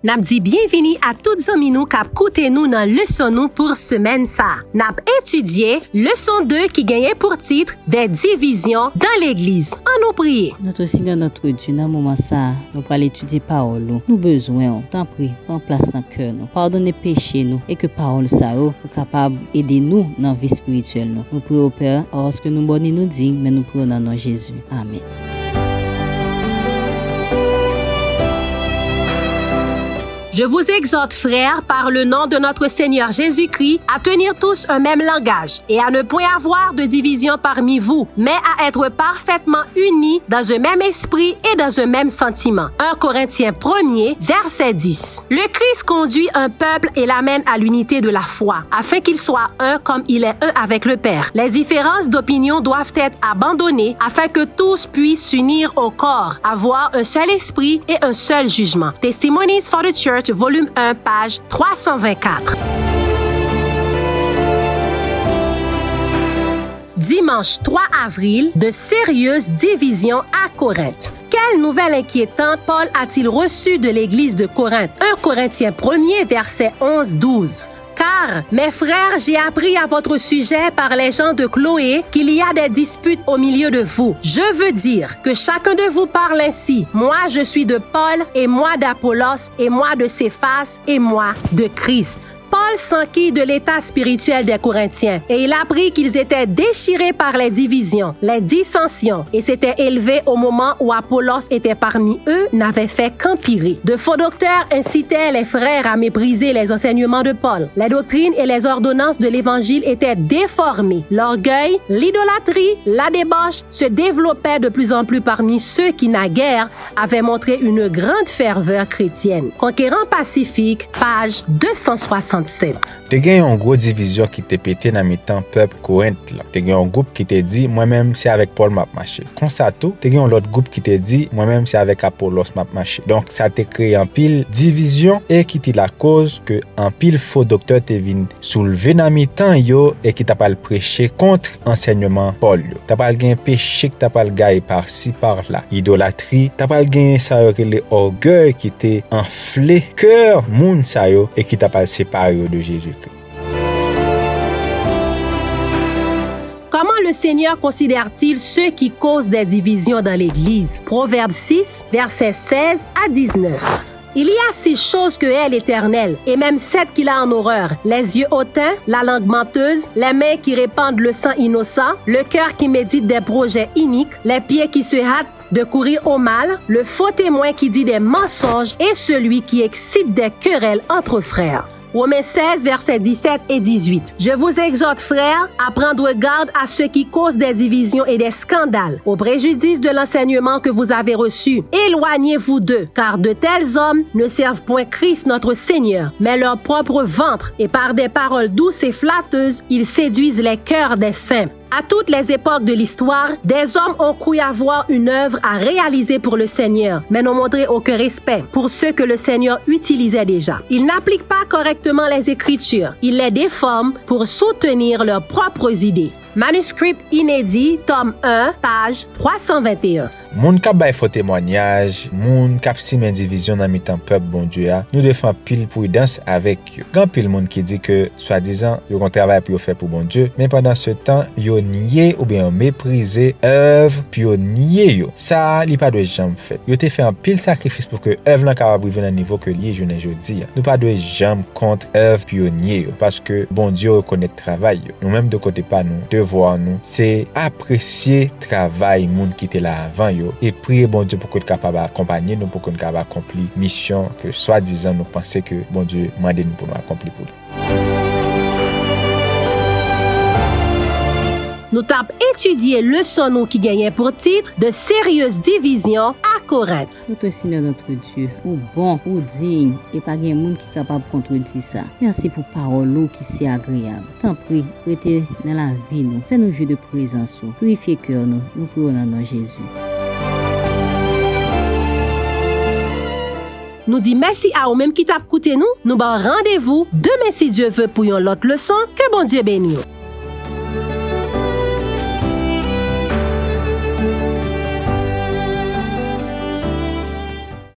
Nap di bienveni a tout zanmi nou kap koute nou nan leson nou pou semen sa. Nap etudye leson 2 ki genye pou titre de divizyon dan l'Eglise. An nou priye. Notre Seigneur, notre Dieu, nan mouman sa, nou pral etudye parol nou. Nou bezwen tan pri, pran plas nan kèr nou. Pardonne peche nou, e ke parol sa ou, pou kapab ede nou nan vi spirituel nou. Nou priye ou pè, orske nou boni nou di, men nou priye nan nou Jésus. Amen. Je vous exhorte, frères, par le nom de notre Seigneur Jésus-Christ, à tenir tous un même langage et à ne point avoir de division parmi vous, mais à être parfaitement unis dans un même esprit et dans un même sentiment. 1 Corinthiens 1er, verset 10. Le Christ conduit un peuple et l'amène à l'unité de la foi, afin qu'il soit un comme il est un avec le Père. Les différences d'opinion doivent être abandonnées afin que tous puissent s'unir au corps, avoir un seul esprit et un seul jugement. Testimonies for the Church volume 1, page 324. Dimanche 3 avril, de sérieuses divisions à Corinthe. Quelle nouvelle inquiétante Paul a-t-il reçue de l'église de Corinthe? 1 Corinthiens 1er, verset 11-12. Car, mes frères, j'ai appris à votre sujet par les gens de Chloé qu'il y a des disputes au milieu de vous. Je veux dire que chacun de vous parle ainsi. Moi, je suis de Paul, et moi d'Apollos, et moi de Céphas, et moi de Christ. Paul s'enquit de l'état spirituel des Corinthiens et il apprit qu'ils étaient déchirés par les divisions, les dissensions et s'étaient élevés au moment où Apollos était parmi eux n'avait fait qu'empirer. De faux docteurs incitaient les frères à mépriser les enseignements de Paul. Les doctrines et les ordonnances de l'évangile étaient déformées. L'orgueil, l'idolâtrie, la débauche se développaient de plus en plus parmi ceux qui naguère avaient montré une grande ferveur chrétienne. Conquérant pacifique, page 260. เสร็จ Te gen yon gro divizyon ki te pete nan mi tan pep korent la. Te gen yon goup ki te di, mwen menm se avek Paul map mache. Konsa tou, te gen yon lot goup ki te di, mwen menm se avek Apollos map mache. Donk sa te kreye an pil divizyon e ki ti la koz ke an pil fo doktor te vin souleve nan mi tan yo e ki tapal preche kontre ensegnman Paul yo. Tapal gen peche ki tapal gaye par si par la. Idolatri, tapal gen sa yo ke le orgey ki te enfle kèr moun sa yo e ki tapal separe yo de Jezou. Le Seigneur considère-t-il ceux qui causent des divisions dans l'Église? Proverbe 6, versets 16 à 19. Il y a six choses que est l'Éternel, et même sept qu'il a en horreur. Les yeux hautains, la langue menteuse, les mains qui répandent le sang innocent, le cœur qui médite des projets iniques, les pieds qui se hâtent de courir au mal, le faux témoin qui dit des mensonges et celui qui excite des querelles entre frères. Romains 16, versets 17 et 18. Je vous exhorte, frères, à prendre garde à ceux qui causent des divisions et des scandales, au préjudice de l'enseignement que vous avez reçu. Éloignez-vous d'eux, car de tels hommes ne servent point Christ notre Seigneur, mais leur propre ventre, et par des paroles douces et flatteuses, ils séduisent les cœurs des saints. À toutes les époques de l'histoire, des hommes ont cru avoir une œuvre à réaliser pour le Seigneur, mais n'ont montré aucun respect pour ceux que le Seigneur utilisait déjà. Ils n'appliquent pas correctement les Écritures. Ils les déforment pour soutenir leurs propres idées. Manuscrit inédit, tome 1, page 321. Moun kap bay fo temwanyaj, moun kap simen divizyon nan mitan pep bondye a, nou defan pil pou idans avek yo. Gan pil moun ki di ke, swa dizan, yo kon travay pou yo fe pou bon diyo, men pandan se tan, yo nye ou ben yo meprize ev, pi yo nye yo. Sa li pa dwe jam fet. Yo te fe an pil sakrifis pou ke ev lan ka wabrive nan nivou ke liye jounen jodi a. Nou pa dwe jam kont ev pi yo nye yo, paske bondye yo konet travay yo. Nou menm de kote pa nou, devwa nou, se apresye travay moun ki te la avan yo. yo e priye bon Diyo pou kote kapab akompanyen nou pou kote kapab akompli misyon ke swa dizan nou panse ke bon Diyo mande nou pou nou akompli pou nou. Nou tap etudye le son nou ki genyen pou titre de seryeuse divizyon a Korent. Tout osi nan notre Dieu, ou bon, ou digne, e pa gen moun ki kapab kontredi sa. Mersi pou parol nou ki se agriyab. Tan pri, rete nan la vi nou, fè nou ju de prezansou. purifiye kèr nou, nou pou nan nan Jésus. Nou di mersi a ou menm ki tap koute nou, nou ba randevou, demen si Diyo ve pou yon lot leson, ke bon Diyo ben yo.